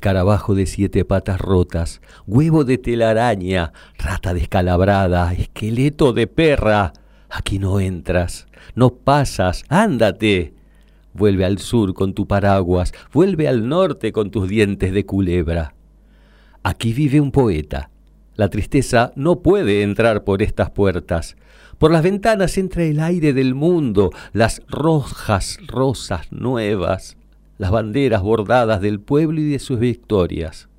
Escarabajo de siete patas rotas, huevo de telaraña, rata descalabrada, esqueleto de perra. Aquí no entras, no pasas, ándate. Vuelve al sur con tu paraguas, vuelve al norte con tus dientes de culebra. Aquí vive un poeta. La tristeza no puede entrar por estas puertas. Por las ventanas entra el aire del mundo, las rojas rosas nuevas, las banderas bordadas del pueblo y de sus victorias.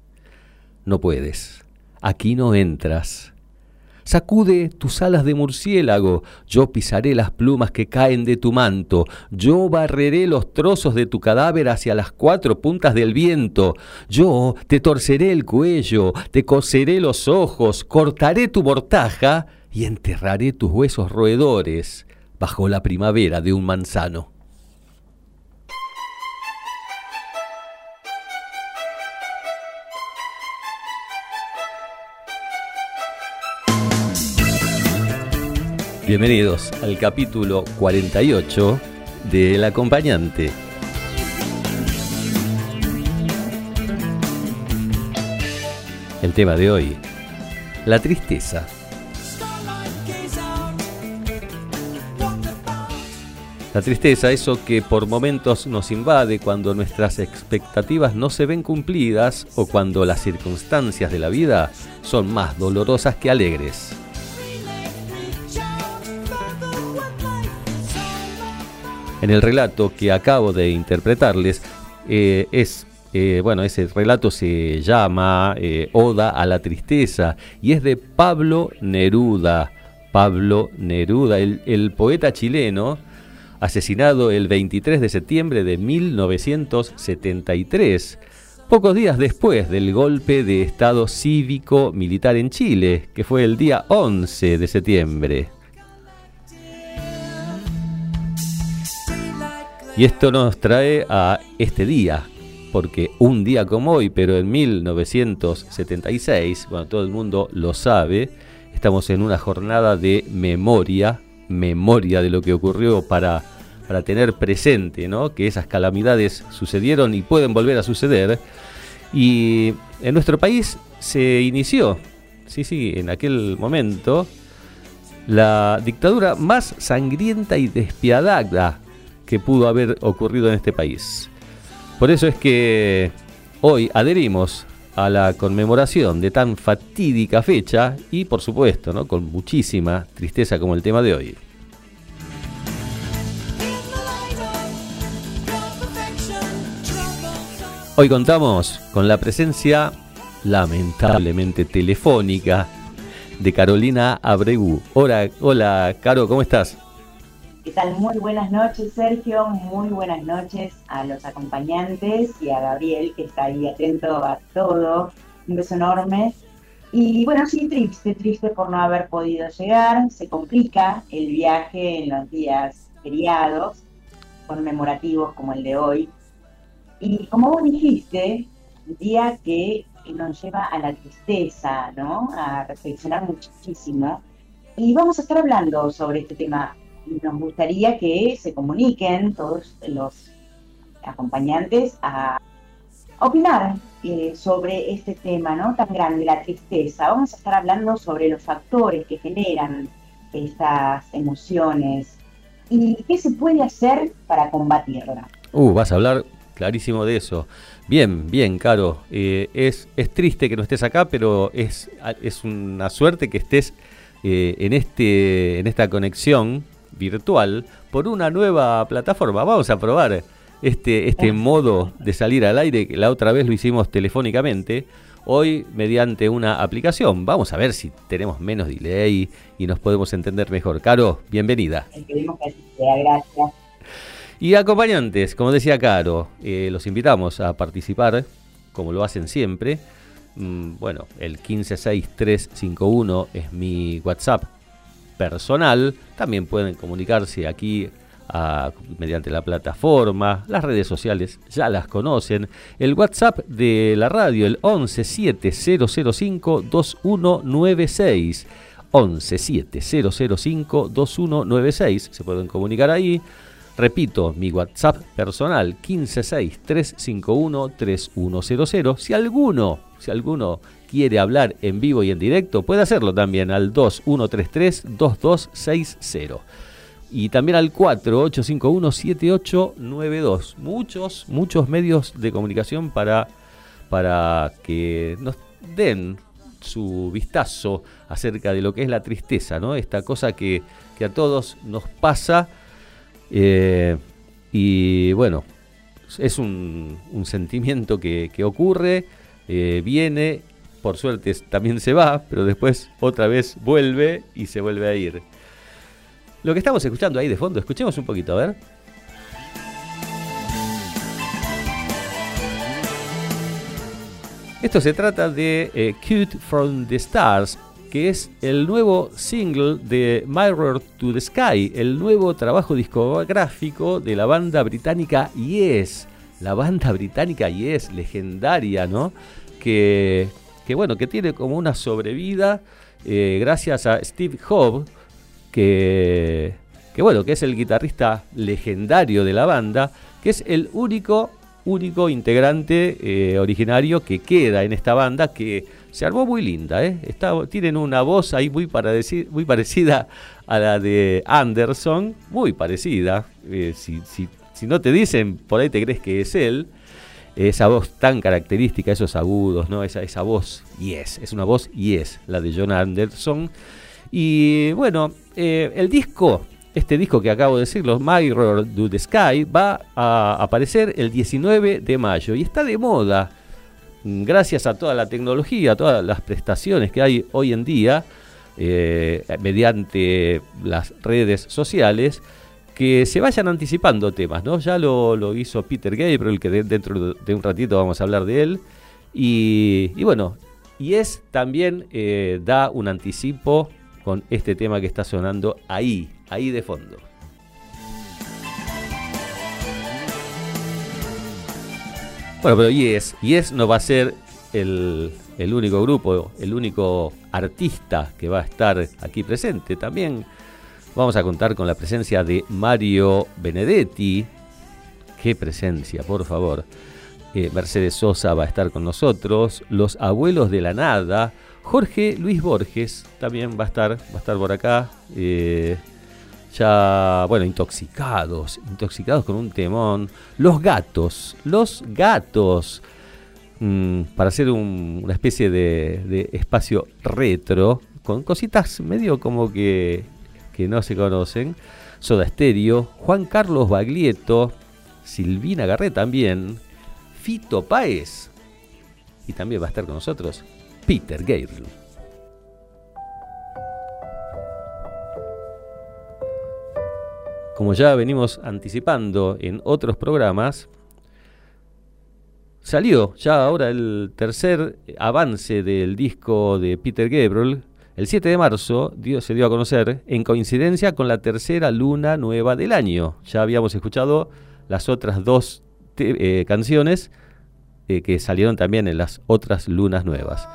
No puedes, aquí no entras. Sacude tus alas de murciélago, yo pisaré las plumas que caen de tu manto, yo barreré los trozos de tu cadáver hacia las cuatro puntas del viento, yo te torceré el cuello, te coseré los ojos, cortaré tu mortaja y enterraré tus huesos roedores bajo la primavera de un manzano. Bienvenidos al capítulo 48 de El acompañante. El tema de hoy, la tristeza. La tristeza, eso que por momentos nos invade cuando nuestras expectativas no se ven cumplidas o cuando las circunstancias de la vida son más dolorosas que alegres. En el relato que acabo de interpretarles, eh, es eh, bueno, ese relato se llama eh, Oda a la Tristeza y es de Pablo Neruda. Pablo Neruda, el, el, poeta chileno, asesinado el 23 de septiembre de 1973, pocos días después del golpe de Estado cívico militar en Chile, que fue el día 11 de septiembre. Y esto nos trae a este día, porque un día como hoy, pero en 1976, bueno, todo el mundo lo sabe, estamos en una jornada de memoria, memoria de lo que ocurrió para, para tener presente, ¿no? Que esas calamidades sucedieron y pueden volver a suceder. Y en nuestro país se inició, sí, sí, en aquel momento, la dictadura más sangrienta y despiadada que pudo haber ocurrido en este país. Por eso es que hoy adherimos a la conmemoración de tan fatídica fecha y por supuesto, ¿no? con muchísima tristeza como el tema de hoy. Hoy contamos con la presencia lamentablemente telefónica de Carolina Abregu. Hola, hola Caro, ¿cómo estás? ¿Qué tal? Muy buenas noches, Sergio. Muy buenas noches a los acompañantes y a Gabriel, que está ahí atento a todo. Un beso enorme. Y bueno, sí, triste, triste por no haber podido llegar. Se complica el viaje en los días feriados, conmemorativos como el de hoy. Y como vos dijiste, día que nos lleva a la tristeza, ¿no? A reflexionar muchísimo. Y vamos a estar hablando sobre este tema nos gustaría que se comuniquen todos los acompañantes a opinar eh, sobre este tema ¿no? tan grande, la tristeza. Vamos a estar hablando sobre los factores que generan estas emociones y qué se puede hacer para combatirla. Uh, vas a hablar clarísimo de eso. Bien, bien, Caro. Eh, es, es triste que no estés acá, pero es, es una suerte que estés eh, en, este, en esta conexión virtual por una nueva plataforma. Vamos a probar este, este modo de salir al aire, que la otra vez lo hicimos telefónicamente. hoy mediante una aplicación. Vamos a ver si tenemos menos delay y nos podemos entender mejor. Caro, bienvenida. Esperemos que así sea, gracias. Y acompañantes, como decía Caro, eh, los invitamos a participar, como lo hacen siempre. Mm, bueno, el 156351 es mi WhatsApp personal. También pueden comunicarse aquí mediante la plataforma, las redes sociales ya las conocen, el WhatsApp de la radio, el 117005 2196. 117005 2196, se pueden comunicar ahí. Repito, mi WhatsApp personal 1563513100. Si alguno, si alguno quiere hablar en vivo y en directo, puede hacerlo también al 2133 2260 y también al 4851-7892. Muchos, muchos medios de comunicación para, para que nos den su vistazo acerca de lo que es la tristeza, ¿no? Esta cosa que, a todos nos pasa. Eh, y bueno, es un, sentimiento que, ocurre, eh, viene, por suerte también se va, pero después otra vez vuelve y se vuelve a ir. Lo que estamos escuchando ahí de fondo, escuchemos un poquito, a ver. Esto se trata de eh, Cute from the Stars, que es el nuevo single de Mirror to the Sky, el nuevo trabajo discográfico de la banda británica Yes. La banda británica Yes, legendaria, ¿no? Que, que bueno, que tiene como una sobrevida eh, gracias a Steve Hobbs que, bueno, que es el guitarrista legendario de la banda, que es el único, único integrante eh, originario que queda en esta banda, que se armó muy linda, ¿eh? tienen una voz ahí muy, muy parecida a la de Anderson, muy parecida, eh, si, no te dicen, por ahí te crees que es él, esa voz tan característica, esos agudos, ¿no? Esa, esa voz yes, es una voz yes, la de John Anderson. Y bueno, eh, el disco, este disco que acabo de decir, los Mirror to the Sky, va a aparecer el 19 de mayo y está de moda gracias a toda la tecnología, a todas las prestaciones que hay hoy en día eh, mediante las redes sociales que se vayan anticipando temas, ¿no? Ya lo, hizo Peter Gabriel, que dentro de un ratito vamos a hablar de él. Y, bueno, y es también eh, da un anticipo con este tema que está sonando ahí, ahí de fondo. Bueno, pero Yes, Yes no va a ser el, el, único grupo, el único artista que va a estar aquí presente. También vamos a contar con la presencia de Mario Benedetti. Qué presencia, por favor. Eh, Mercedes Sosa va a estar con nosotros. Los Abuelos de la Nada Jorge Luis Borges también va a estar, va a estar por acá. Eh, ya, bueno, intoxicados, intoxicados con un temón. Los gatos, los gatos. Mm, para hacer una especie de, espacio retro, con cositas medio como que, que no se conocen. Soda Stereo, Juan Carlos Baglietto, Silvina Garré también, Fito Páez. Y también va a estar con nosotros Peter Gabriel. Como ya venimos anticipando en otros programas, salió ya ahora el tercer avance del disco de Peter Gabriel. El 7 de marzo se dio a conocer en coincidencia con la tercera luna nueva del año. Ya habíamos escuchado las otras dos eh, canciones eh, que salieron también en las otras lunas nuevas.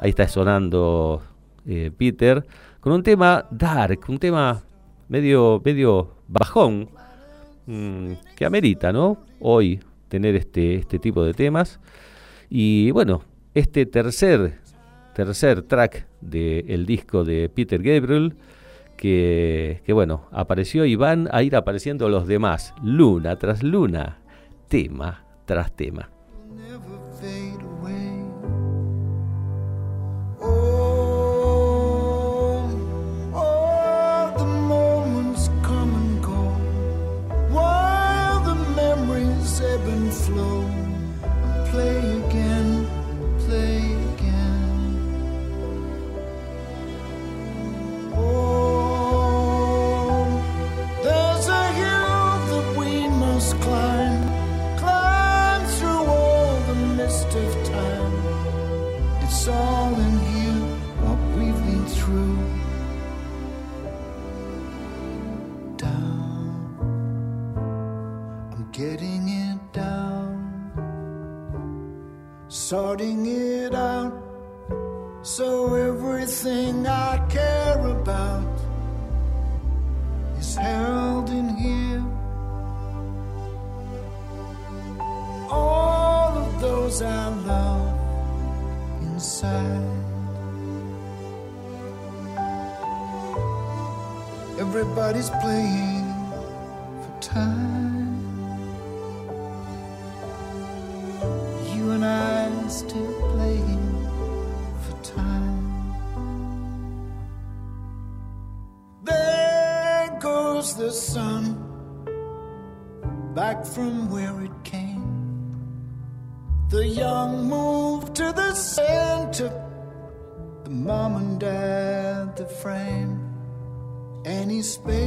Ahí está sonando eh, Peter con un tema dark, un tema medio, medio bajón, mm, que amerita, ¿no? Hoy tener este, este tipo de temas. Y bueno, este tercer, tercer track del disco de Peter Gabriel, que, que bueno, apareció y van a ir apareciendo los demás, luna tras luna, tema tras tema. Getting it down, sorting it out. So everything I care about is held in here. All of those I love inside. Everybody's playing frame. Any space,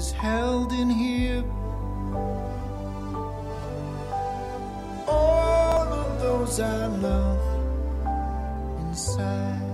is held in here. All of those I love inside.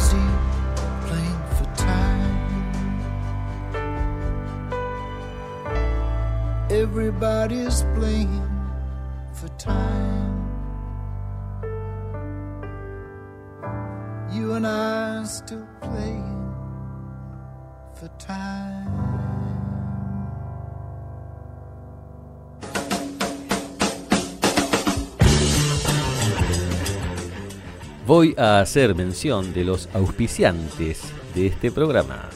Busy playing for time. Everybody's playing for time. You and I are still playing for time. Voy a hacer mención de los auspiciantes de este programa.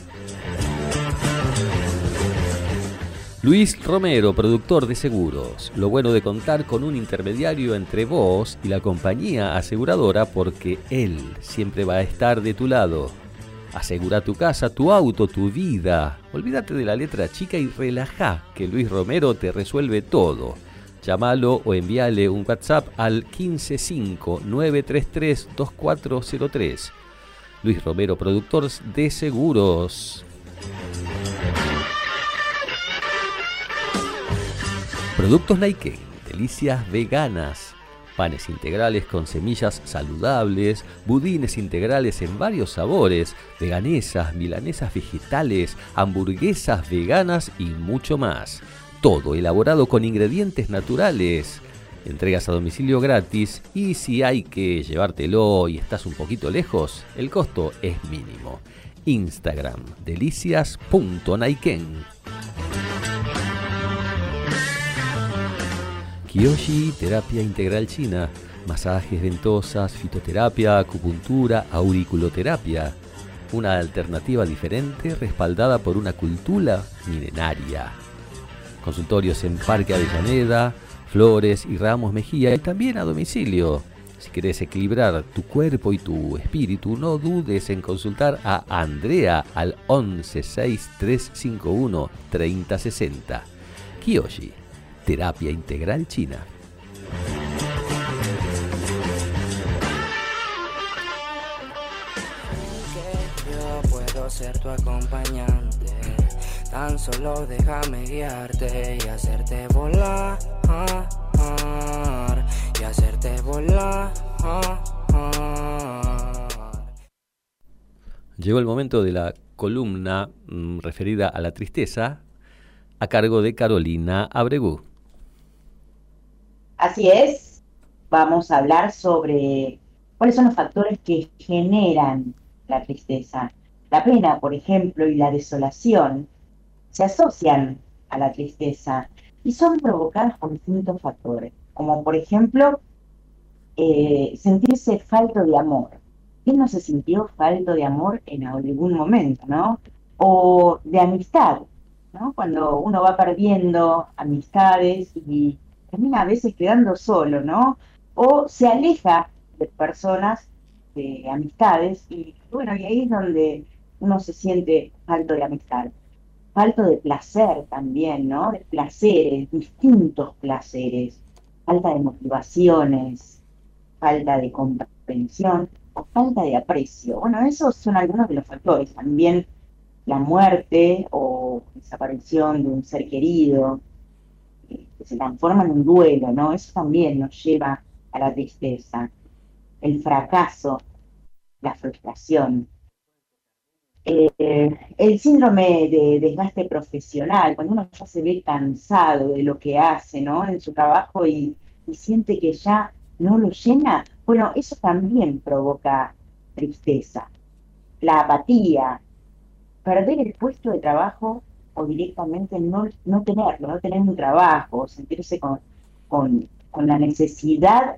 Luis Romero, productor de seguros. Lo bueno de contar con un intermediario entre vos y la compañía aseguradora porque él siempre va a estar de tu lado. Asegura tu casa, tu auto, tu vida. Olvídate de la letra chica y relaja, que Luis Romero te resuelve todo. Llámalo o envíale un WhatsApp al 155-933-2403. Luis Romero, productor de seguros. Productos Nike, delicias veganas panes integrales con semillas saludables, budines integrales en varios sabores, veganesas, milanesas vegetales, hamburguesas veganas y mucho más. Todo elaborado con ingredientes naturales. Entregas a domicilio gratis y si hay que llevártelo y estás un poquito lejos, el costo es mínimo. Instagram delicias.naiken Kiyoshi Terapia Integral China, masajes ventosas, fitoterapia, acupuntura, auriculoterapia. Una alternativa diferente respaldada por una cultura milenaria. Consultorios en Parque Avellaneda, Flores y Ramos Mejía y también a domicilio. Si querés equilibrar tu cuerpo y tu espíritu, no dudes en consultar a Andrea al 116351 3060. Kiyoshi Terapia Integral China. yo puedo ser tu acompañante. Tan solo déjame guiarte y hacerte volar. Y hacerte volar. Llegó el momento de la columna mm, referida a la tristeza a cargo de Carolina Abregú. Así es, vamos a hablar sobre cuáles son los factores que generan la tristeza. La pena, por ejemplo, y la desolación se asocian a la tristeza y son provocadas por distintos factores, como por ejemplo eh, sentirse falto de amor. ¿Quién no se sintió falto de amor en algún momento, no? O de amistad, ¿no? Cuando uno va perdiendo amistades y termina a veces quedando solo, ¿no? O se aleja de personas, de amistades, y bueno, y ahí es donde uno se siente falto de amistad, falto de placer también, ¿no? De placeres, distintos placeres, falta de motivaciones, falta de comprensión o falta de aprecio. Bueno, esos son algunos de los factores. También la muerte o desaparición de un ser querido, que se transforma en un duelo, ¿no? Eso también nos lleva a la tristeza, el fracaso, la frustración. Eh, el síndrome de desgaste profesional, cuando uno ya se ve cansado de lo que hace, ¿no? En su trabajo y, siente que ya no lo llena, bueno, eso también provoca tristeza. La apatía, perder el puesto de trabajo o directamente no, no tenerlo, no tener un trabajo, sentirse con, con, la necesidad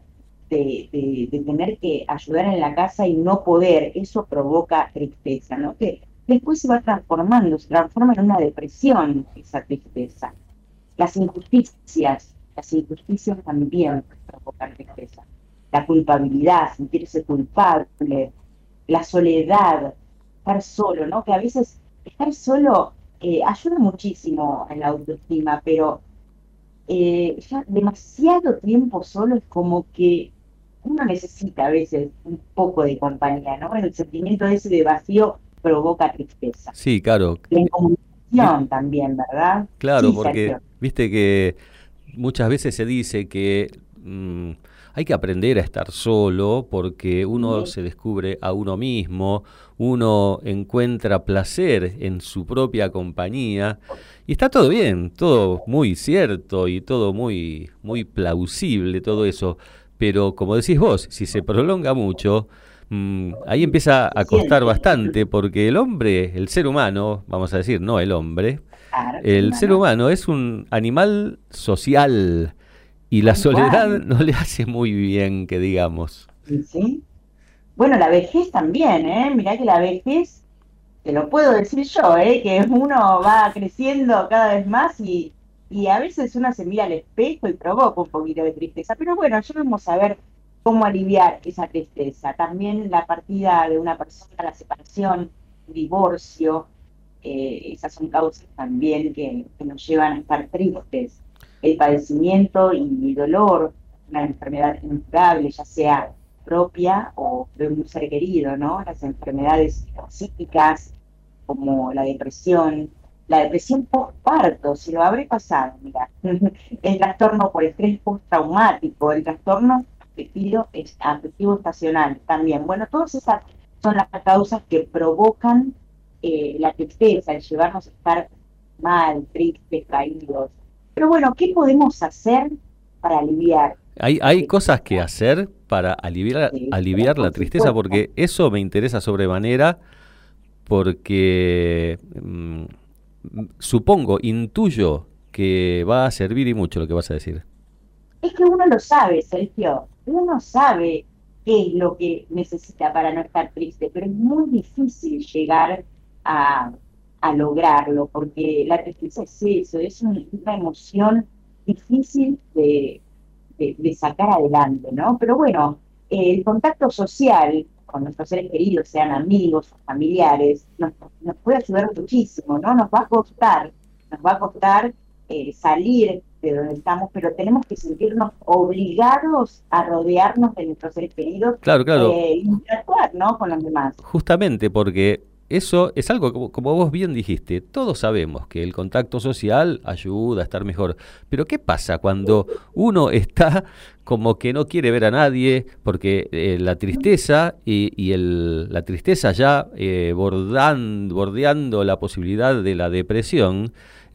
de, tener que ayudar en la casa y no poder, eso provoca tristeza, ¿no? Que después se va transformando, se transforma en una depresión esa tristeza. Las injusticias, las injusticias también provocan tristeza. La culpabilidad, sentirse culpable, la soledad, estar solo, ¿no? Que a veces estar solo eh, ayuda muchísimo en la autoestima, pero eh, ya demasiado tiempo solo es como que uno necesita a veces un poco de compañía, ¿no? El sentimiento ese de vacío provoca tristeza. Sí, claro. La comunicación también, ¿verdad? Claro, porque viste que muchas veces se dice que mm, hay que aprender a estar solo porque uno se descubre a uno mismo, uno encuentra placer en su propia compañía y está todo bien, todo muy cierto y todo muy muy plausible todo eso, pero como decís vos, si se prolonga mucho, mm, ahí empieza a costar bastante porque el hombre, el ser humano, vamos a decir, no el hombre, el ser humano es un animal social y la soledad no le hace muy bien, que digamos. Sí. Bueno, la vejez también, ¿eh? Mirá que la vejez, te lo puedo decir yo, ¿eh? Que uno va creciendo cada vez más y, y a veces uno se mira al espejo y provoca un poquito de tristeza. Pero bueno, ya vamos a ver cómo aliviar esa tristeza. También la partida de una persona, la separación, divorcio, eh, esas son causas también que, que, nos llevan a estar tristes. El padecimiento y dolor, una enfermedad incurable, ya sea propia o de un ser querido, ¿no? Las enfermedades psíquicas como la depresión, la depresión postparto, si lo habré pasado, mira, el trastorno por estrés postraumático, el trastorno afectivo, afectivo estacional también. Bueno, todas esas son las causas que provocan eh, la tristeza, el llevarnos a estar mal, tristes, caídos. Pero bueno, ¿qué podemos hacer para aliviar? Hay, hay cosas que hacer para aliviar, aliviar la tristeza, porque eso me interesa sobremanera, porque mm, supongo, intuyo que va a servir y mucho lo que vas a decir. Es que uno lo sabe, Sergio, uno sabe qué es lo que necesita para no estar triste, pero es muy difícil llegar a, lograrlo, porque la tristeza es eso, es una emoción difícil de, de, sacar adelante, ¿no? Pero bueno, el contacto social con nuestros seres queridos, sean amigos o familiares, nos, puede ayudar muchísimo, ¿no? Nos va a costar, nos va a costar eh, salir de donde estamos, pero tenemos que sentirnos obligados a rodearnos de nuestros seres queridos claro, claro. e interactuar, ¿no? Con los demás. Justamente porque eso es algo, como, como, vos bien dijiste, todos sabemos que el contacto social ayuda a estar mejor, pero ¿qué pasa cuando uno está como que no quiere ver a nadie porque eh, la tristeza y, el, la tristeza ya eh, bordeando la posibilidad de la depresión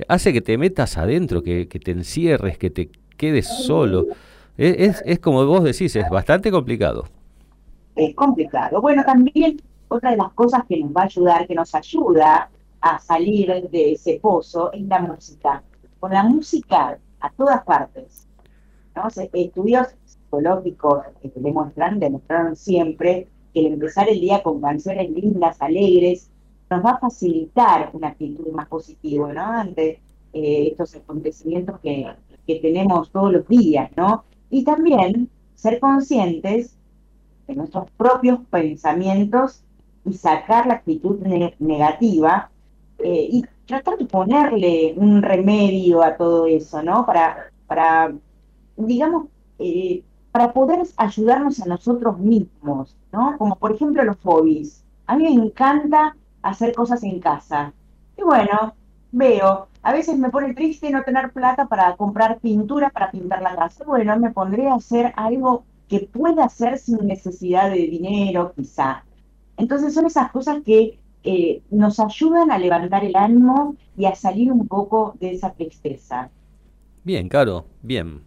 hace que te metas adentro, que, te encierres, que te quedes solo? Es, es como vos decís, es bastante complicado. Es complicado. Bueno, también otra de las cosas que nos va a ayudar, que nos ayuda a salir de ese pozo, es la música. Con la música a todas partes. Estudios psicológicos que demuestran, demostraron siempre que el empezar el día con canciones lindas, alegres, nos va a facilitar una actitud más positiva, ¿no? Ante eh, estos acontecimientos que, que tenemos todos los días, ¿no? Y también ser conscientes de nuestros propios pensamientos y sacar la actitud negativa eh, y tratar de ponerle un remedio a todo eso, ¿no? Para, para digamos, eh, para poder ayudarnos a nosotros mismos, ¿no? Como por ejemplo los hobbies. A mí me encanta hacer cosas en casa. Y bueno, veo, a veces me pone triste no tener plata para comprar pintura para pintar la casa. Bueno, me pondré a hacer algo que pueda hacer sin necesidad de dinero, quizá. Entonces son esas cosas que nos ayudan a levantar el ánimo y a salir un poco de esa tristeza. Bien, Caro, bien.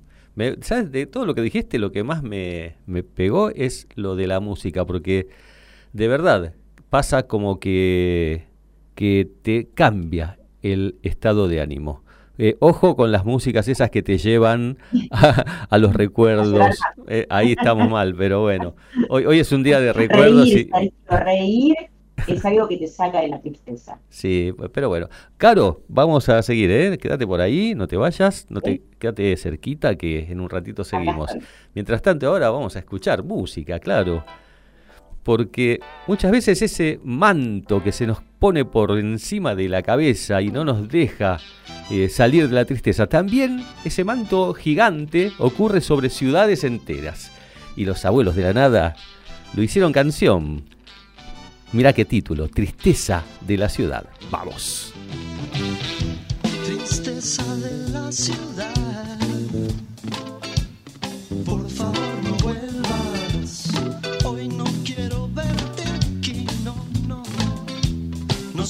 ¿Sabes? De todo lo que dijiste, lo que más me, me pegó es lo de la música, porque de verdad pasa como que, que te cambia el estado de ánimo. Eh, ojo con las músicas esas que te llevan a, los recuerdos. Eh, ahí estamos mal, pero bueno. Hoy, hoy es un día de recuerdos. Reír, y... reír es algo que te saca de la tristeza. Sí, pero bueno. Caro, vamos a seguir, ¿eh? Quédate por ahí, no te vayas, no te, quédate cerquita que en un ratito seguimos. Mientras tanto, ahora vamos a escuchar música, claro porque muchas veces ese manto que se nos pone por encima de la cabeza y no nos deja eh, salir de la tristeza, también ese manto gigante ocurre sobre ciudades enteras. Y los abuelos de la nada lo hicieron canción. Mira qué título, Tristeza de la ciudad. Vamos. Tristeza de la ciudad.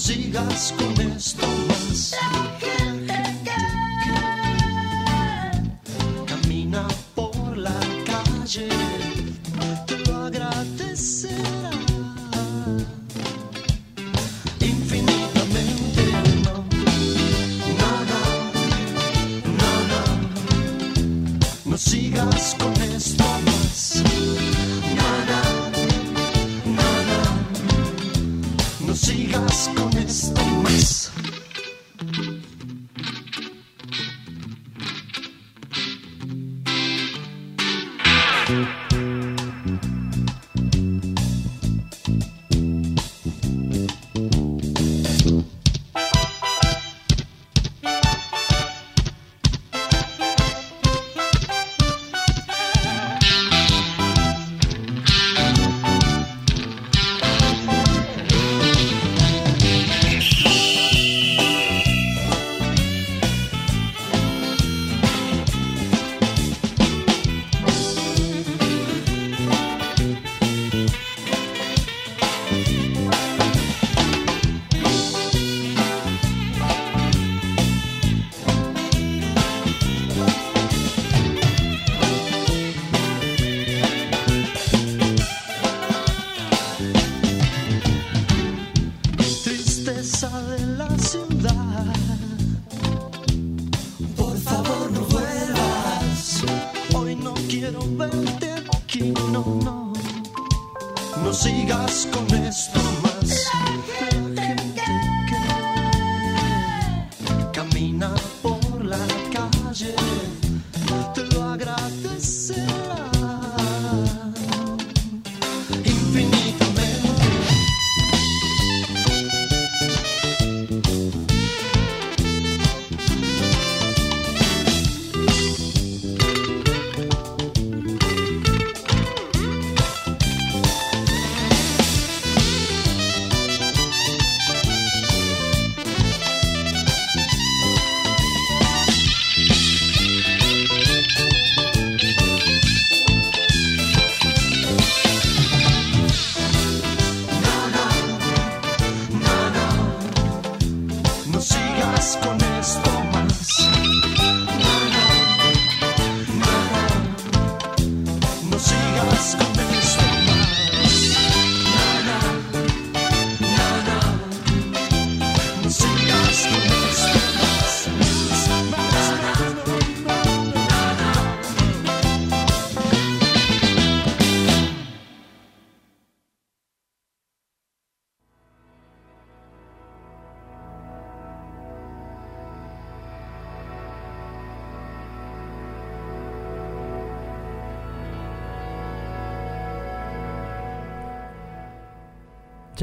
Sigas con esto más. Camina por la calle te lo agradecerá. Infinitamente no. No, no. No sigas con esto más. Sigas con esto más.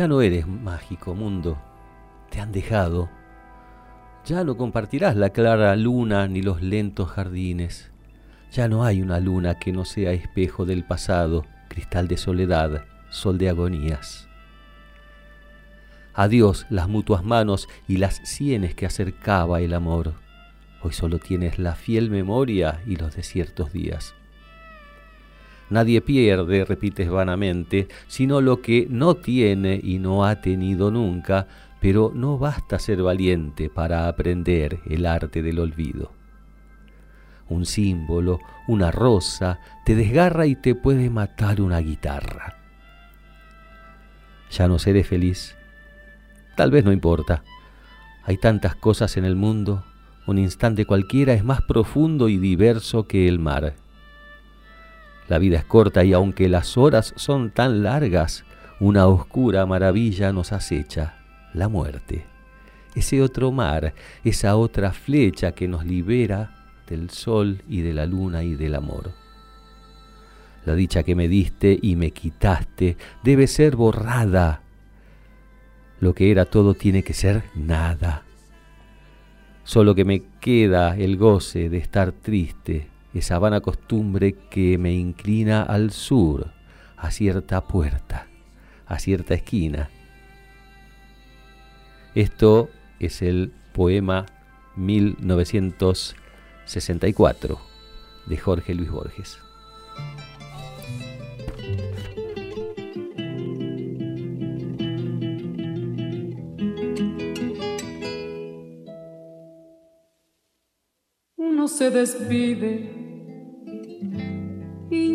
Ya no eres mágico mundo, te han dejado. Ya no compartirás la clara luna ni los lentos jardines. Ya no hay una luna que no sea espejo del pasado, cristal de soledad, sol de agonías. Adiós las mutuas manos y las sienes que acercaba el amor. Hoy solo tienes la fiel memoria y los desiertos días. Nadie pierde, repites vanamente, sino lo que no tiene y no ha tenido nunca, pero no basta ser valiente para aprender el arte del olvido. Un símbolo, una rosa, te desgarra y te puede matar una guitarra. Ya no seré feliz. Tal vez no importa. Hay tantas cosas en el mundo, un instante cualquiera es más profundo y diverso que el mar. La vida es corta y aunque las horas son tan largas, una oscura maravilla nos acecha, la muerte. Ese otro mar, esa otra flecha que nos libera del sol y de la luna y del amor. La dicha que me diste y me quitaste debe ser borrada. Lo que era todo tiene que ser nada. Solo que me queda el goce de estar triste, esa vana costumbre que me inclina al sur, a cierta puerta, a cierta esquina. Esto es el poema 1964 de Jorge Luis Borges. Uno se despide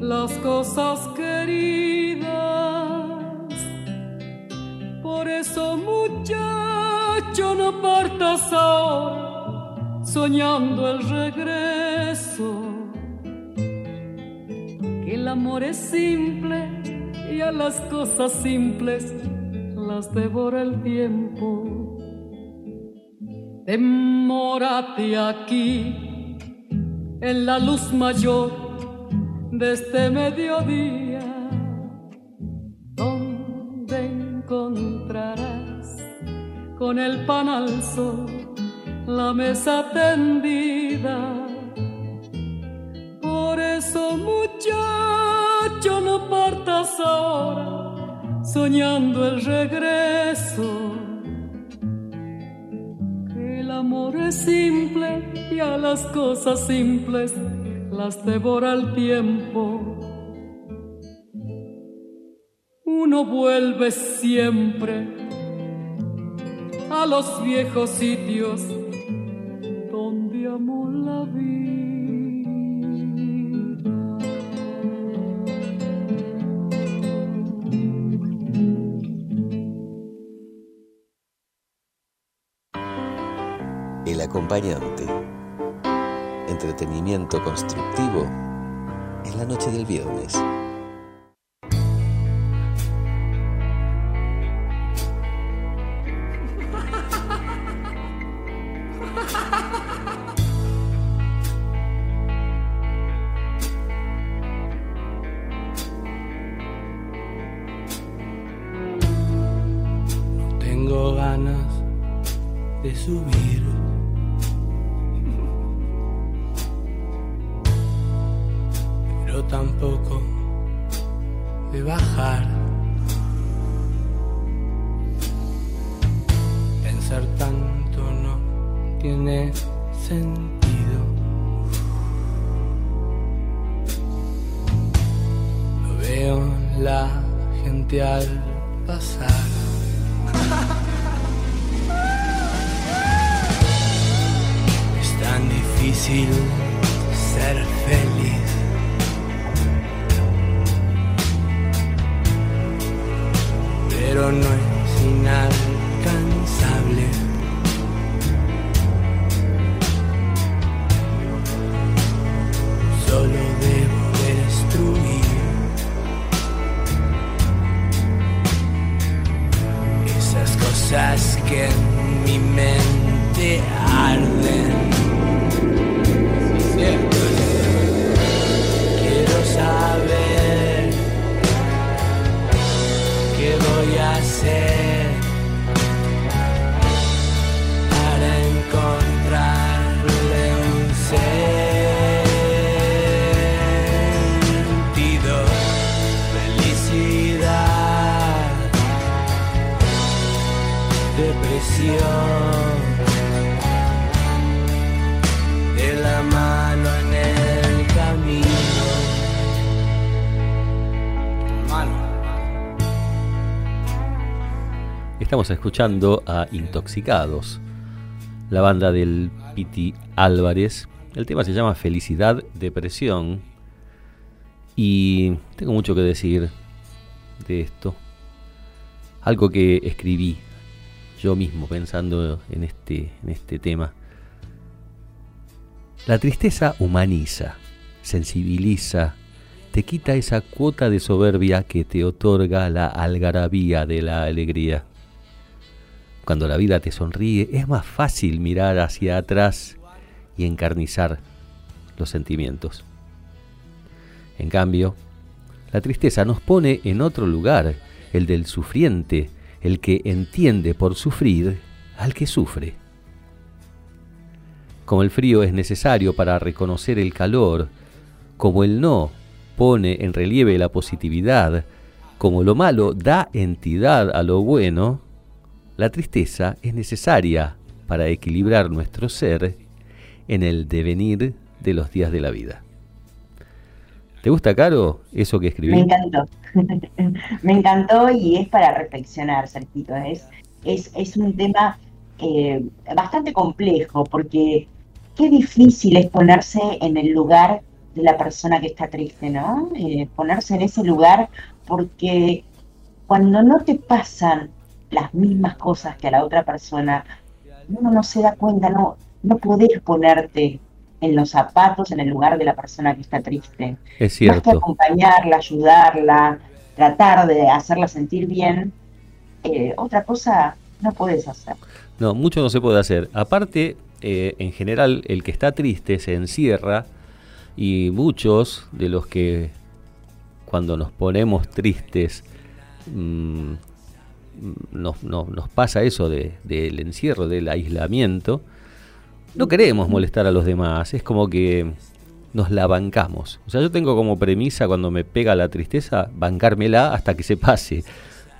las cosas queridas. Por eso, muchacho, no partas ahora soñando el regreso. Que el amor es simple y a las cosas simples las devora el tiempo. Demórate aquí en la luz mayor de este mediodía, donde encontrarás con el pan al sol la mesa tendida. Por eso, muchacho, no partas ahora soñando el regreso. Que el amor es simple y a las cosas simples las devora el tiempo. Uno vuelve siempre a los viejos sitios donde amó la vida. El acompañante. Entretenimiento constructivo en la noche del viernes. Cosas que en mi mente arden. Estamos escuchando a Intoxicados, la banda del Piti Álvarez. El tema se llama Felicidad, Depresión. Y tengo mucho que decir de esto. Algo que escribí yo mismo pensando en este, en este tema. La tristeza humaniza, sensibiliza, te quita esa cuota de soberbia que te otorga la algarabía de la alegría. Cuando la vida te sonríe es más fácil mirar hacia atrás y encarnizar los sentimientos. En cambio, la tristeza nos pone en otro lugar, el del sufriente, el que entiende por sufrir al que sufre. Como el frío es necesario para reconocer el calor, como el no pone en relieve la positividad, como lo malo da entidad a lo bueno, la tristeza es necesaria para equilibrar nuestro ser en el devenir de los días de la vida. ¿Te gusta, Caro, eso que escribí? Me encantó. Me encantó y es para reflexionar, Sergito. Es, es, es un tema eh, bastante complejo porque qué difícil es ponerse en el lugar de la persona que está triste, ¿no? Eh, ponerse en ese lugar porque cuando no te pasan las mismas cosas que a la otra persona, uno no se da cuenta, no, no podés ponerte en los zapatos, en el lugar de la persona que está triste. Es Más que cierto. acompañarla, ayudarla, tratar de hacerla sentir bien, eh, otra cosa no puedes hacer. No, mucho no se puede hacer. Aparte, eh, en general, el que está triste se encierra y muchos de los que cuando nos ponemos tristes mm, nos, no- nos pasa eso de- del encierro, del aislamiento, no queremos molestar a los demás. Es como que nos la bancamos. O sea, yo tengo como premisa cuando me pega la tristeza, bancármela hasta que se pase.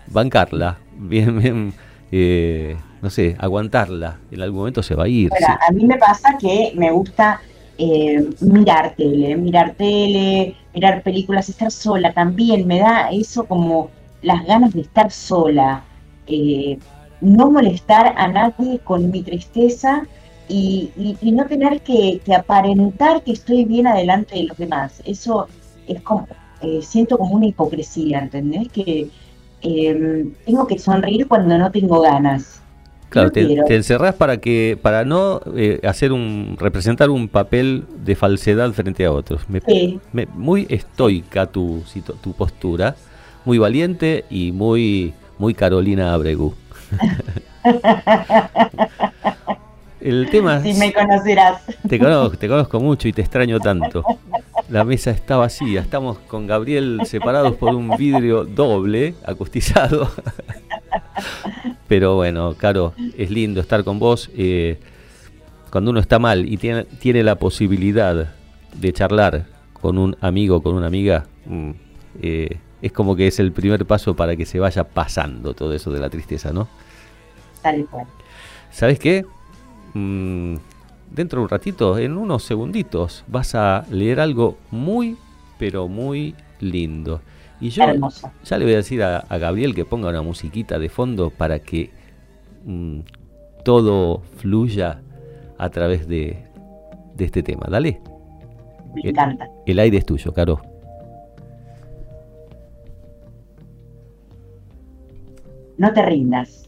Bancarla, bien, bien, eh, no sé, aguantarla. En algún momento se va a ir. Bueno, sí. a mí me pasa que me gusta eh, mirar tele, mirar tele, mirar películas, estar sola también. Me da eso como las ganas de estar sola. eh, no molestar a nadie con mi tristeza y, y- y no tener que, que aparentar que estoy bien adelante de los demás. Eso es como, eh, siento como una hipocresía, ¿entendés? Que eh, tengo que sonreír cuando no tengo ganas. Claro, No te, te encerrás para que para no eh, hacer un representar un papel de falsedad frente a otros. Me- Sí. me- muy estoica tu, tu postura, muy valiente y muy muy Carolina Abregu. El tema Si me conocerás. te conozco, te conozco mucho y te extraño tanto. La mesa está vacía, estamos con Gabriel separados por un vidrio doble, acustizado. Pero bueno, Caro, es lindo estar con vos. eh, cuando uno está mal y tiene, tiene la posibilidad de charlar con un amigo, con una amiga, mm, eh, es como que es el primer paso para que se vaya pasando todo eso de la tristeza, ¿no? Tal cual. ¿Sabes qué? Mm, dentro de un ratito, en unos segunditos, vas a leer algo muy, pero muy lindo. Y yo ya le voy a decir a, a Gabriel que ponga una musiquita de fondo para que mm, todo fluya a través de, de este tema. Dale, Me encanta. el aire es tuyo, Caro. No te rindas.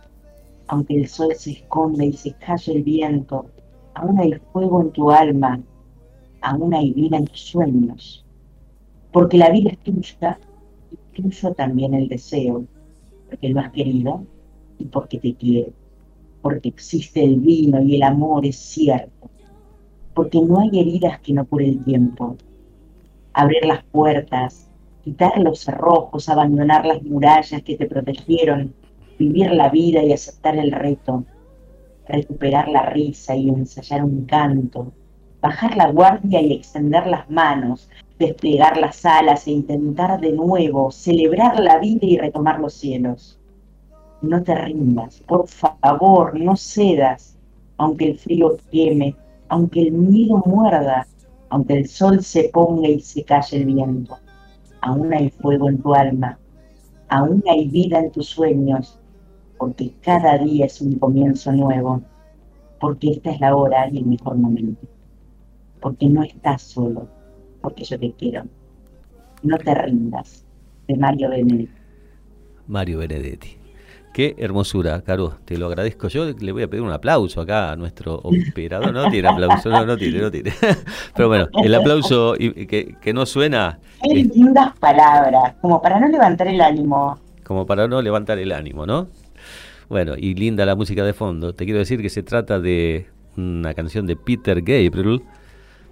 aunque el sol se esconde y se calle el viento, aún hay fuego en tu alma, aún hay vida en tus sueños. Porque la vida es tuya y tuyo también el deseo, porque lo has querido y porque te quiere, porque existe el vino y el amor es cierto, porque no hay heridas que no cure el tiempo. Abrir las puertas, quitar los cerrojos, abandonar las murallas que te protegieron, vivir la vida y aceptar el reto, recuperar la risa y ensayar un canto, bajar la guardia y extender las manos, desplegar las alas e intentar de nuevo celebrar la vida y retomar los cielos. No te rindas, por favor, no cedas, aunque el frío queme, aunque el miedo muerda, aunque el sol se ponga y se calle el viento. Aún hay fuego en tu alma, aún hay vida en tus sueños, porque cada día es un comienzo nuevo, porque esta es la hora y el mejor momento, porque no estás solo, porque yo te quiero. No te rindas, de Mario Benedetti. Mario Benedetti. Qué hermosura, Caro, te lo agradezco. Yo le voy a pedir un aplauso acá a nuestro operador. No tiene aplauso, no, no tiene, no tiene. Pero bueno, el aplauso que, que no suena Qué lindas palabras, como para no levantar el ánimo. como para no levantar el ánimo, ¿no? Bueno, y linda la música de fondo. Te quiero decir que se trata de una canción de Peter Gabriel,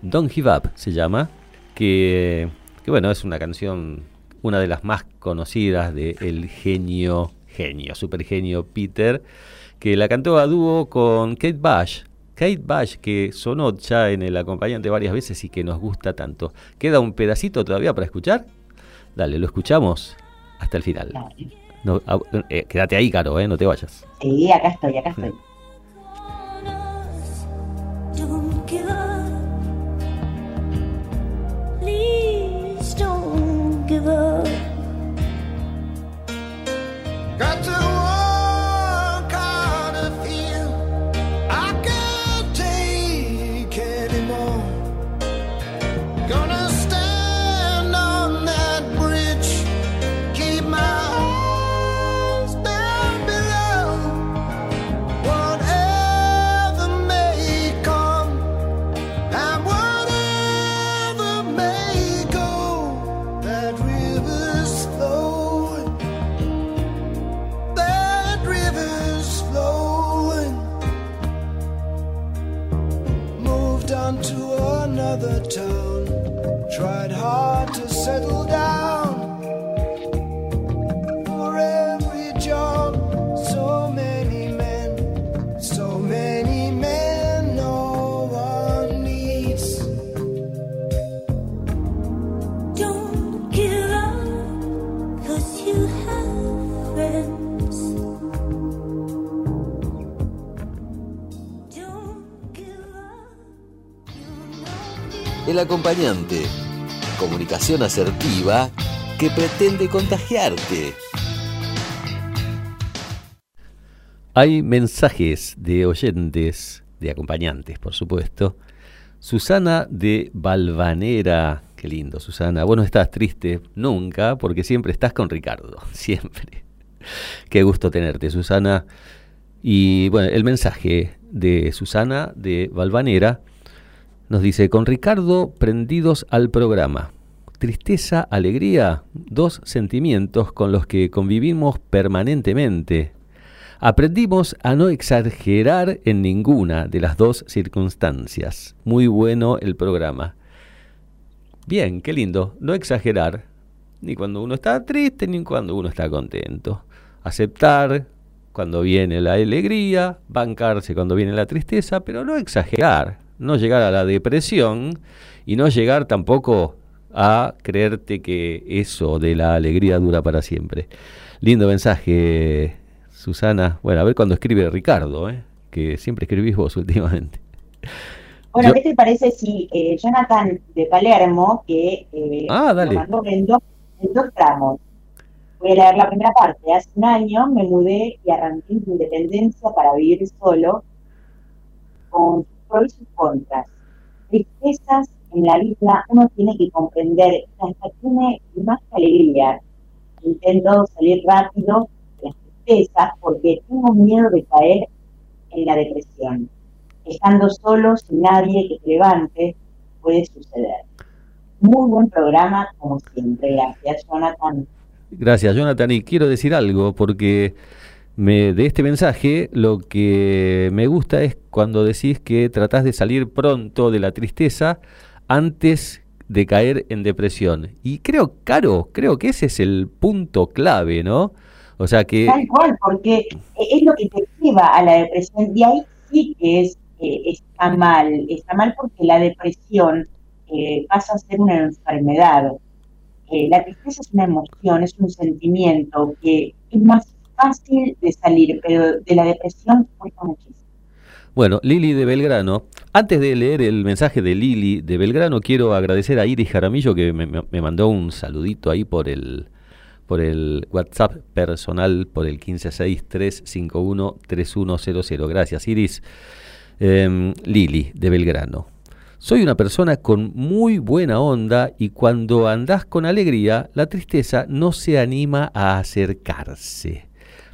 Don't Give Up se llama, que, bueno, es una canción, una de las más conocidas de el genio, genio, super genio Peter, que la cantó a dúo con Kate Bush. Kate Bush, que sonó ya en el acompañante varias veces y que nos gusta tanto. ¿Queda un pedacito todavía para escuchar? Dale, lo escuchamos hasta el final. No, ah, eh, quédate ahí, Caro, eh, no te vayas. Sí, acá estoy, acá estoy. Got to another town. Tried hard to settle down. El acompañante. Comunicación asertiva que pretende contagiarte. Hay mensajes de oyentes, de acompañantes, por supuesto. Susana de Balvanera. Qué lindo, Susana. Vos no estás triste nunca porque siempre estás con Ricardo. Siempre. Qué gusto tenerte, Susana. Y bueno, el mensaje de Susana de Balvanera nos dice, con Ricardo prendidos al programa. Tristeza, alegría, dos sentimientos con los que convivimos permanentemente. Aprendimos a no exagerar en ninguna de las dos circunstancias. Muy bueno el programa. Bien, qué lindo. No exagerar, ni cuando uno está triste, ni cuando uno está contento. Aceptar cuando viene la alegría, bancarse cuando viene la tristeza, pero no exagerar, no llegar a la depresión y no llegar tampoco a creerte que eso de la alegría dura para siempre. Lindo mensaje, Susana. Bueno, a ver cuando escribe Ricardo, ¿eh? que siempre escribís vos últimamente. Bueno, Yo- ¿qué te parece si eh, Jonathan de Palermo, que eh, Ah, dale. lo mandó en dos, en dos tramos? Voy a leer la primera parte. Hace un año me mudé y arranqué mi independencia para vivir solo, con pros y contras. Tristezas en la vida uno tiene que comprender que hasta tiene más que alegría. Intento salir rápido de las tristezas porque tengo miedo de caer en la depresión estando solo, sin nadie que te levante, puede suceder. Muy buen programa, como siempre. Gracias, Jonathan. Gracias, Jonathan. Y quiero decir algo, porque me, de este mensaje lo que me gusta es cuando decís que tratás de salir pronto de la tristeza antes de caer en depresión. Y creo, Caro, creo que ese es el punto clave, ¿no? O sea que... Tal cual, porque es lo que te lleva a la depresión. Y ahí sí que es, eh, está mal. Está mal porque la depresión eh, pasa a ser una enfermedad. Eh, la tristeza es una emoción, es un sentimiento que es más fácil de salir, pero de la depresión cuesta muchísimo. Bueno, Lili de Belgrano. Antes de leer el mensaje de Lili de Belgrano, quiero agradecer a Iris Jaramillo que me, mandó un saludito ahí por el, por el WhatsApp personal, por el 1563513100. Gracias, Iris. Em, Lili de Belgrano. Soy una persona con muy buena onda y cuando andás con alegría, la tristeza no se anima a acercarse.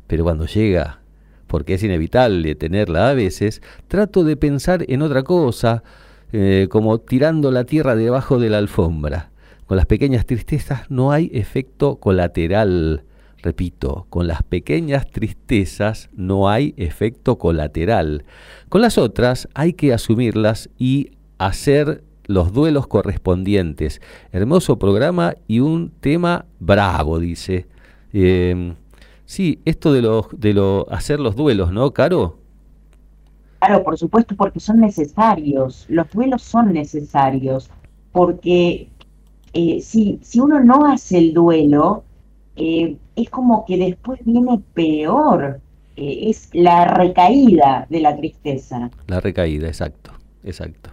Pero cuando llega, porque es inevitable tenerla a veces, trato de pensar en otra cosa, eh, como tirando la tierra debajo de la alfombra. Con las pequeñas tristezas no hay efecto colateral. Repito, con las pequeñas tristezas no hay efecto colateral. Con las otras hay que asumirlas y hacer los duelos correspondientes. Hermoso programa y un tema bravo, dice. Eh, sí, esto de los de lo hacer los duelos, ¿no, Caro? Claro, por supuesto, porque son necesarios. Los duelos son necesarios, porque eh, si, si uno no hace el duelo, eh, es como que después viene peor. Eh, es la recaída de la tristeza. La recaída, exacto, exacto.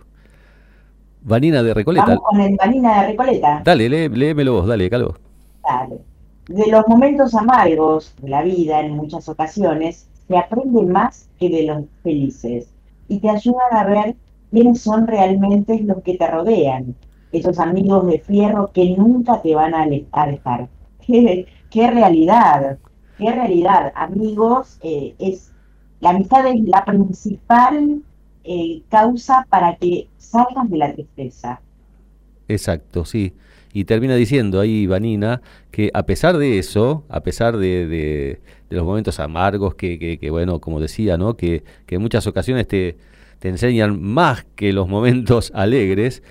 Vanina de Recoleta. Vamos con el Vanina de Recoleta. Dale, lé, léemelo vos, dale, Calvo. Dale. De los momentos amargos de la vida, en muchas ocasiones, se aprende más que de los felices y te ayudan a ver quiénes son realmente los que te rodean, esos amigos de fierro que nunca te van a dejar. ¿Qué, qué realidad, qué realidad. Amigos, eh, es la amistad es la principal eh, causa para que salgas de la tristeza. Exacto, sí. Y termina diciendo ahí Vanina que a pesar de eso, a pesar de, de- de los momentos amargos que, que- bueno, como decía, ¿no? Que, en muchas ocasiones te, te enseñan más que los momentos alegres,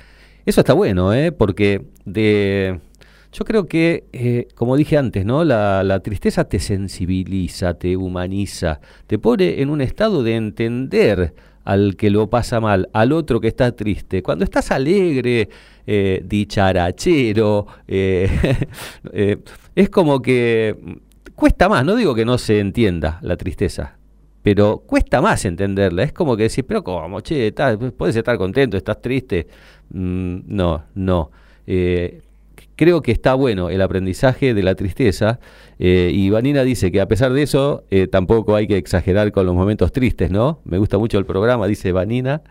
Eso está bueno, ¿eh? porque de, yo creo que, eh, como dije antes, ¿no? La, la tristeza te sensibiliza, te humaniza, te pone en un estado de entender al que lo pasa mal, al otro que está triste. Cuando estás alegre, eh, dicharachero, eh, eh, es como que cuesta más, no digo que no se entienda la tristeza, pero cuesta más entenderla. Es como que decís, pero ¿cómo? Che, puedes estar contento, estás triste. Mm, no, no. Creo que está bueno el aprendizaje de la tristeza y Vanina dice que a pesar de eso tampoco hay que exagerar con los momentos tristes, ¿no? Me gusta mucho el programa, dice Vanina.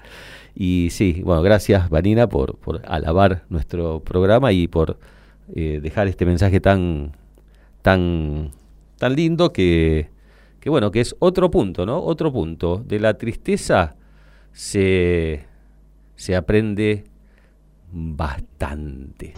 Y sí, bueno, gracias Vanina por, por alabar nuestro programa y por eh, dejar este mensaje tan, tan, tan lindo que, que, bueno, que es otro punto, ¿no? Otro punto. De la tristeza se, se aprende bastante.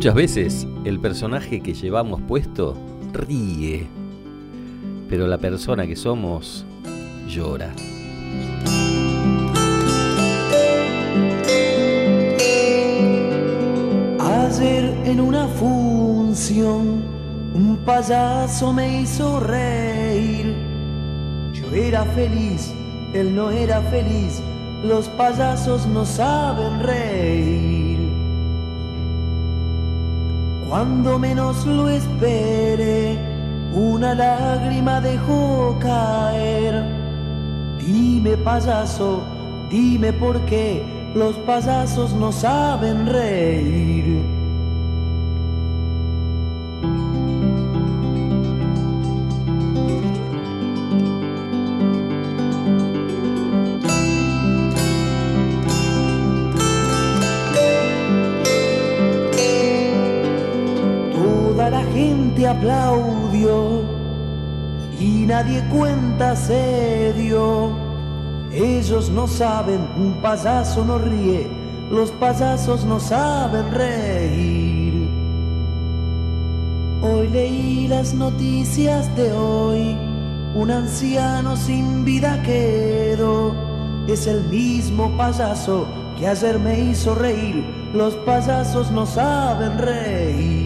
Muchas veces el personaje que llevamos puesto ríe, pero la persona que somos llora. Ayer en una función un payaso me hizo reír. Yo era feliz, él no era feliz. Los payasos no saben reír. Cuando menos lo espere, una lágrima dejó caer. Dime payaso, dime por qué los payasos no saben reír. Aplaudió y nadie cuenta se dio. Ellos no saben, un payaso no ríe, los payasos no saben reír. Hoy leí las noticias de hoy, un anciano sin vida quedó. Es el mismo payaso que ayer me hizo reír, los payasos no saben reír.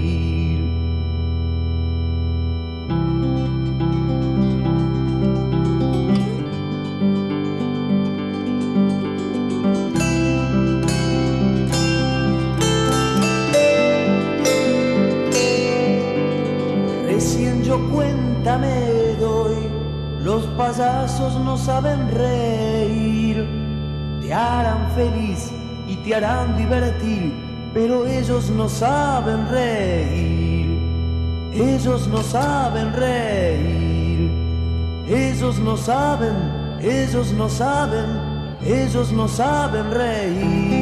Divertir, pero ellos no saben reír. Ellos no saben reír. Ellos no saben, ellos no saben, ellos no saben reír.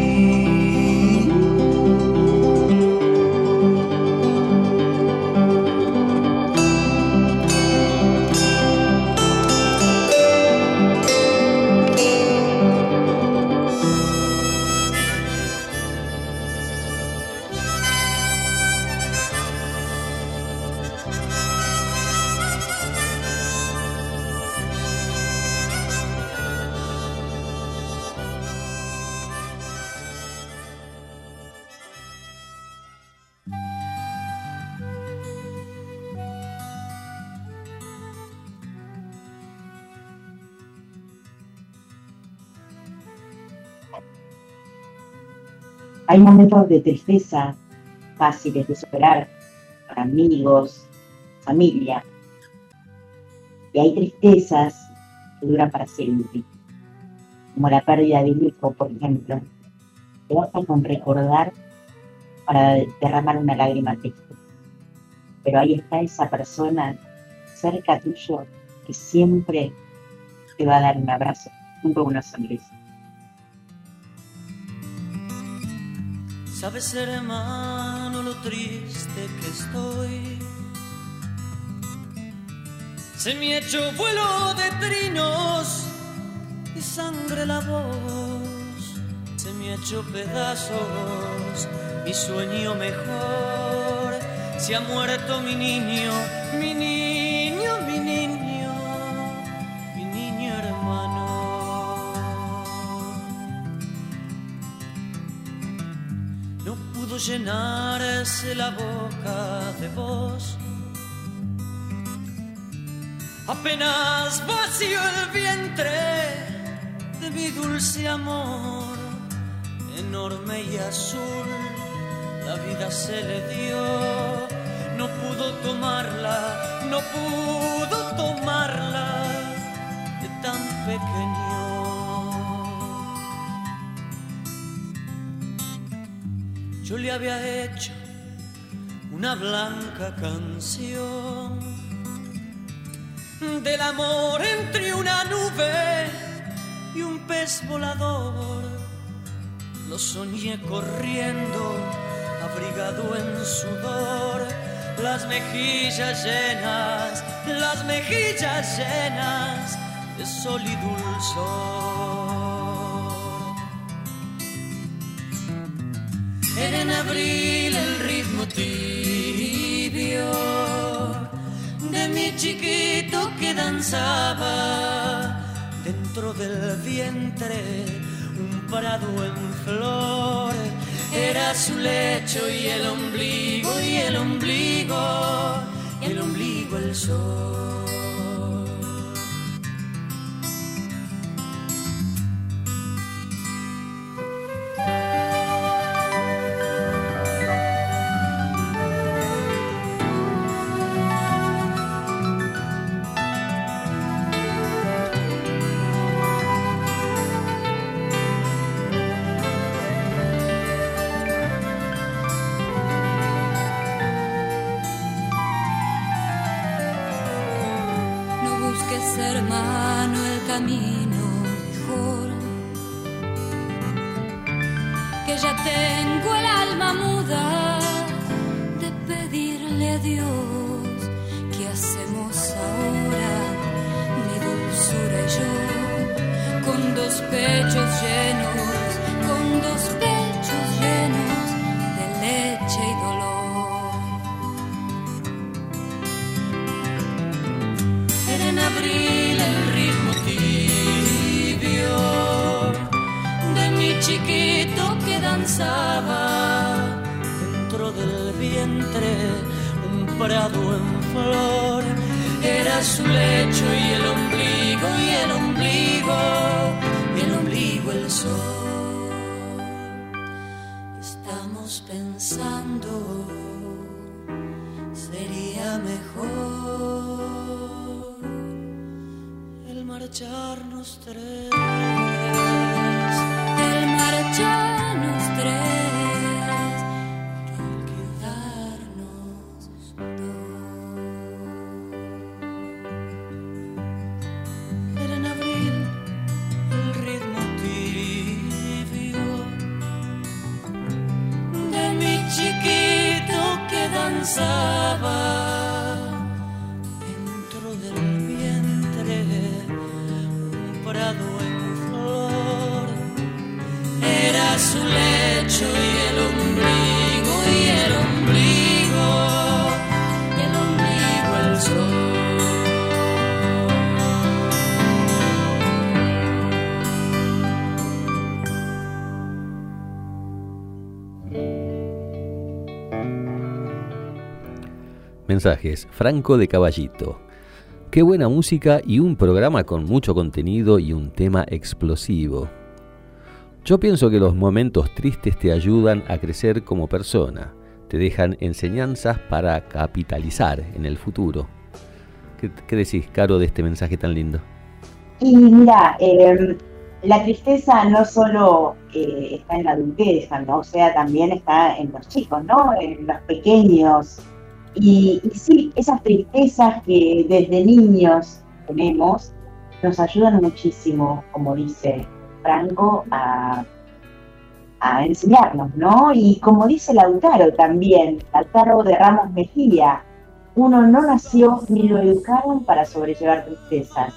Momentos de tristeza fáciles de superar para amigos, familia. Y hay tristezas que duran para siempre, como la pérdida de un hijo, por ejemplo. Te basta con recordar para derramar una lágrima triste. Pero ahí está esa persona cerca tuyo que siempre te va a dar un abrazo, junto con una sonrisa. Sabes, hermano, lo triste que estoy. Se me ha hecho vuelo de trinos y sangre la voz. Se me ha hecho pedazos mi sueño mejor. Se ha muerto mi niño, mi niño, pudo llenarse la boca de vos. Apenas vació el vientre de mi dulce amor, enorme y azul, la vida se le dio. No pudo tomarla, no pudo tomarla de tan pequeño. Había hecho una blanca canción del amor entre una nube y un pez volador. Lo soñé corriendo, abrigado en sudor, las mejillas llenas, las mejillas llenas de sol y dulzor. Chiquito que danzaba dentro del vientre un prado en flor. Era su lecho y el ombligo y el ombligo y el ombligo el sol. Danzaba dentro del vientre un prado en flor. Era su lecho y el ombligo y el ombligo y el ombligo el sol. Estamos pensando, sería mejor El marcharnos tres. el marcharnos tres Franco de Caballito. Qué buena música y un programa con mucho contenido y un tema explosivo. Yo pienso que los momentos tristes te ayudan a crecer como persona, te dejan enseñanzas para capitalizar en el futuro. ¿Qué, qué decís, Caro, de este mensaje tan lindo? Y mira, eh, la tristeza no solo eh, está en la adultez, ¿no? O sea, también está en los chicos, ¿no? En los pequeños. Y, sí, esas tristezas que desde niños tenemos nos ayudan muchísimo, como dice Franco, a, a enseñarnos, ¿no? Y como dice Lautaro también, Lautaro de Ramos Mejía, uno no nació ni lo educaron para sobrellevar tristezas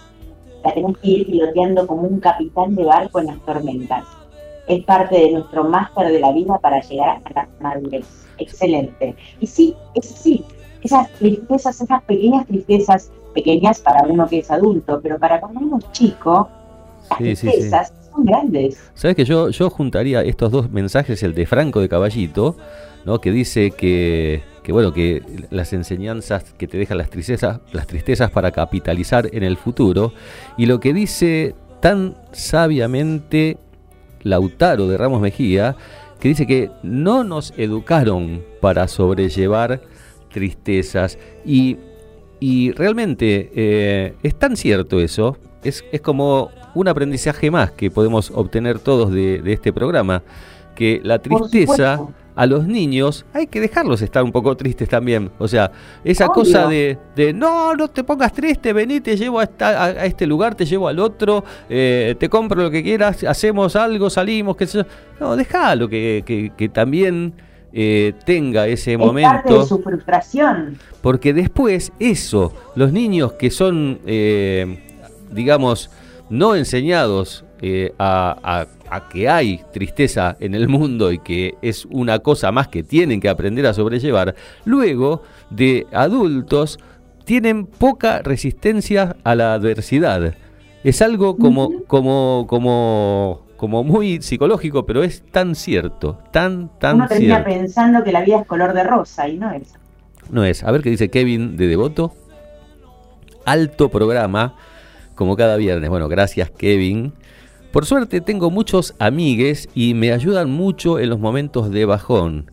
la tenemos que ir piloteando como un capitán de barco en las tormentas. Es parte de nuestro máster de la vida para llegar a la madurez. Excelente. Y sí, es sí, esas tristezas, esas pequeñas tristezas, pequeñas para uno que es adulto, pero para cuando uno es chico, las Sí, sí, sí. tristezas son grandes. Sabes que yo, yo juntaría estos dos mensajes, el de Franco de Caballito, ¿no? que dice que, que bueno, que las enseñanzas que te dejan las tristezas, las tristezas para capitalizar en el futuro, y lo que dice tan sabiamente Lautaro de Ramos Mejía, que dice que no nos educaron para sobrellevar tristezas y, y realmente eh, es tan cierto eso, es, es como un aprendizaje más que podemos obtener todos de, de este programa, que la tristeza. A los niños hay que dejarlos estar un poco tristes también, o sea, esa Obvio. cosa de, de no, no te pongas triste, vení, te llevo a, esta- a- este lugar, te llevo al otro, eh, te compro lo que quieras, hacemos algo, salimos, qué sé yo. No, déjalo que, que, que también eh, tenga ese Es parte momento. de su frustración. Porque después, eso, los niños que son eh, digamos, no enseñados a, a- a que hay tristeza en el mundo y que es una cosa más que tienen que aprender a sobrellevar, luego de adultos tienen poca resistencia a la adversidad. Es algo como, como, como, como muy psicológico, pero es tan cierto, tan, tan Uno termina cierto. pensando que la vida es color de rosa y no es. No es. A ver qué dice Kevin de Devoto. Alto programa, como cada viernes. Bueno, gracias Kevin. Por suerte tengo muchos amigues y me ayudan mucho en los momentos de bajón.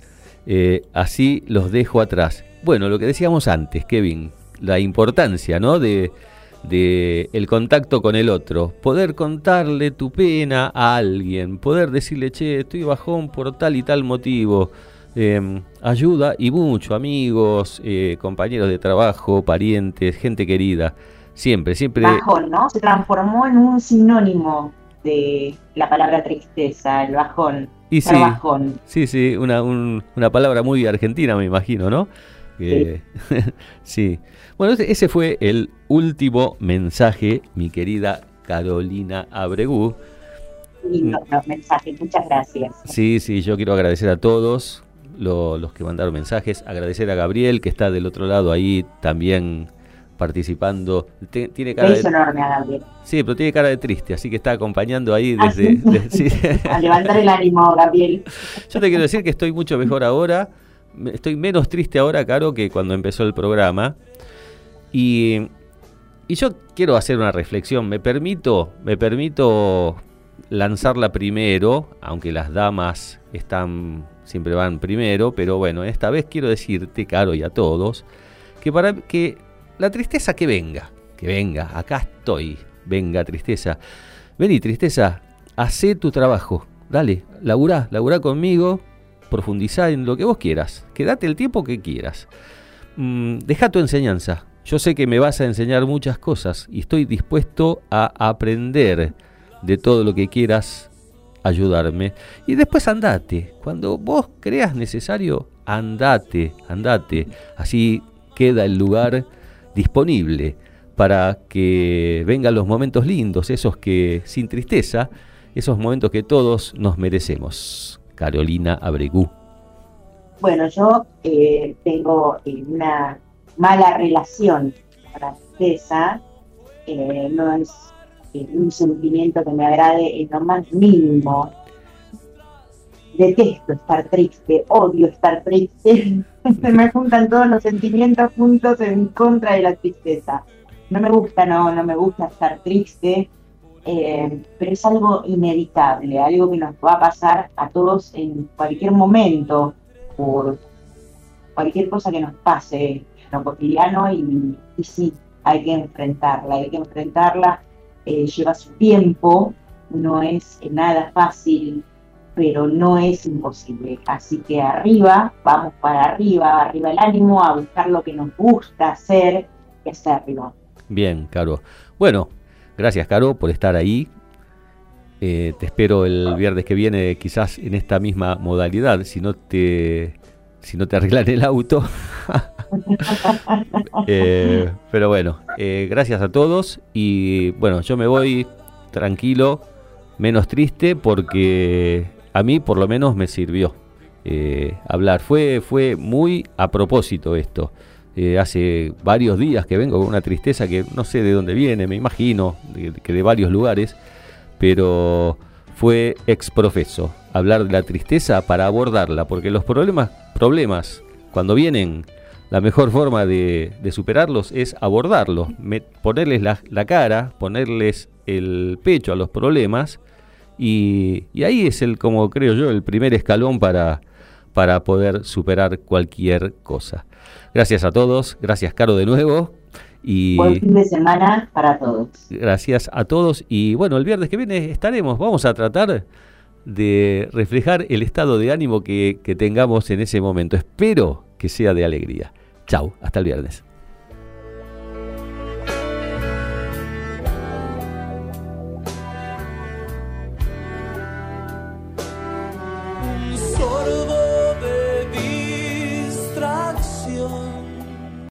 Eh, así los dejo atrás. Bueno, lo que decíamos antes, Kevin, la importancia, ¿no? De, el contacto con el otro. Poder contarle tu pena a alguien. Poder decirle, che, estoy bajón por tal y tal motivo. Eh, ayuda y mucho, amigos, eh, compañeros de trabajo, parientes, gente querida. Siempre, siempre. Bajón, ¿no? Se transformó en un sinónimo de la palabra tristeza, el bajón. Y sí. bajón. Sí, sí, una, un- una palabra muy argentina, me imagino, ¿no? Eh, sí. Bueno, ese, fue el último mensaje, mi querida Carolina Abregú. Lindo los mensajes, muchas gracias. Sí, sí, yo quiero agradecer a todos lo- los que mandaron mensajes, agradecer a Gabriel que está del otro lado ahí también participando. Te- tiene cara de, enorme a Gabriel. sí, pero tiene cara de triste, así que está acompañando ahí Ah, desde... ¿sí? de- sí. A levantar el ánimo, Gabriel. Yo te quiero decir que estoy mucho mejor ahora. Estoy menos triste ahora, Caro, que cuando empezó el programa. Y, y yo quiero hacer una reflexión. Me permito, me permito lanzarla primero, aunque las damas están siempre van primero, pero bueno, esta vez quiero decirte, Caro, y a todos, que para que la tristeza que venga, que venga, acá estoy, venga tristeza. Vení, tristeza, hacé tu trabajo, dale, laburá, laburá conmigo, profundizá en lo que vos quieras, quédate el tiempo que quieras. Mm, deja tu enseñanza. Yo sé que me vas a enseñar muchas cosas y estoy dispuesto a aprender de todo lo que quieras ayudarme. Y después andate. Cuando vos creas necesario, andate, andate. Así queda el lugar disponible para que vengan los momentos lindos, esos que sin tristeza, esos momentos que todos nos merecemos. Carolina Abregú. Bueno, yo eh, tengo eh, una mala relación con la tristeza. eh, no es un sentimiento que me agrade en lo más mínimo. Detesto estar triste, odio estar triste. Se me juntan todos los sentimientos juntos en contra de la tristeza. No me gusta, no, no me gusta estar triste, eh, pero es algo inevitable, algo que nos va a pasar a todos en cualquier momento por cualquier cosa que nos pase en lo cotidiano y, y sí, hay que enfrentarla, hay que enfrentarla, eh, lleva su tiempo, no es nada fácil, pero no es imposible. Así que arriba, vamos para arriba, arriba el ánimo, a buscar lo que nos gusta hacer y hacerlo. Bien, Caro. Bueno, gracias, Caro, por estar ahí. Eh, te espero el viernes que viene, quizás en esta misma modalidad, si no te, si no te arreglan el auto. Eh, pero bueno, eh, gracias a todos y bueno, yo me voy tranquilo, menos triste porque a mí por lo menos me sirvió eh, hablar. Fue, fue muy a propósito esto. Eh, hace varios días que vengo con una tristeza que no sé de dónde viene, me imagino de- que de varios lugares, pero fue exprofeso hablar de la tristeza para abordarla, porque los problemas, problemas cuando vienen, la mejor forma de, superarlos es abordarlos, ponerles la cara, ponerles el pecho a los problemas, y, y ahí es el, como creo yo, el primer escalón para, para poder superar cualquier cosa. Gracias a todos, gracias Caro de nuevo, y Buen fin de semana para todos. gracias a todos, y bueno, el viernes que viene estaremos, vamos a tratar de reflejar el estado de ánimo que, que tengamos en ese momento. Espero que sea de alegría. Chau, hasta el viernes.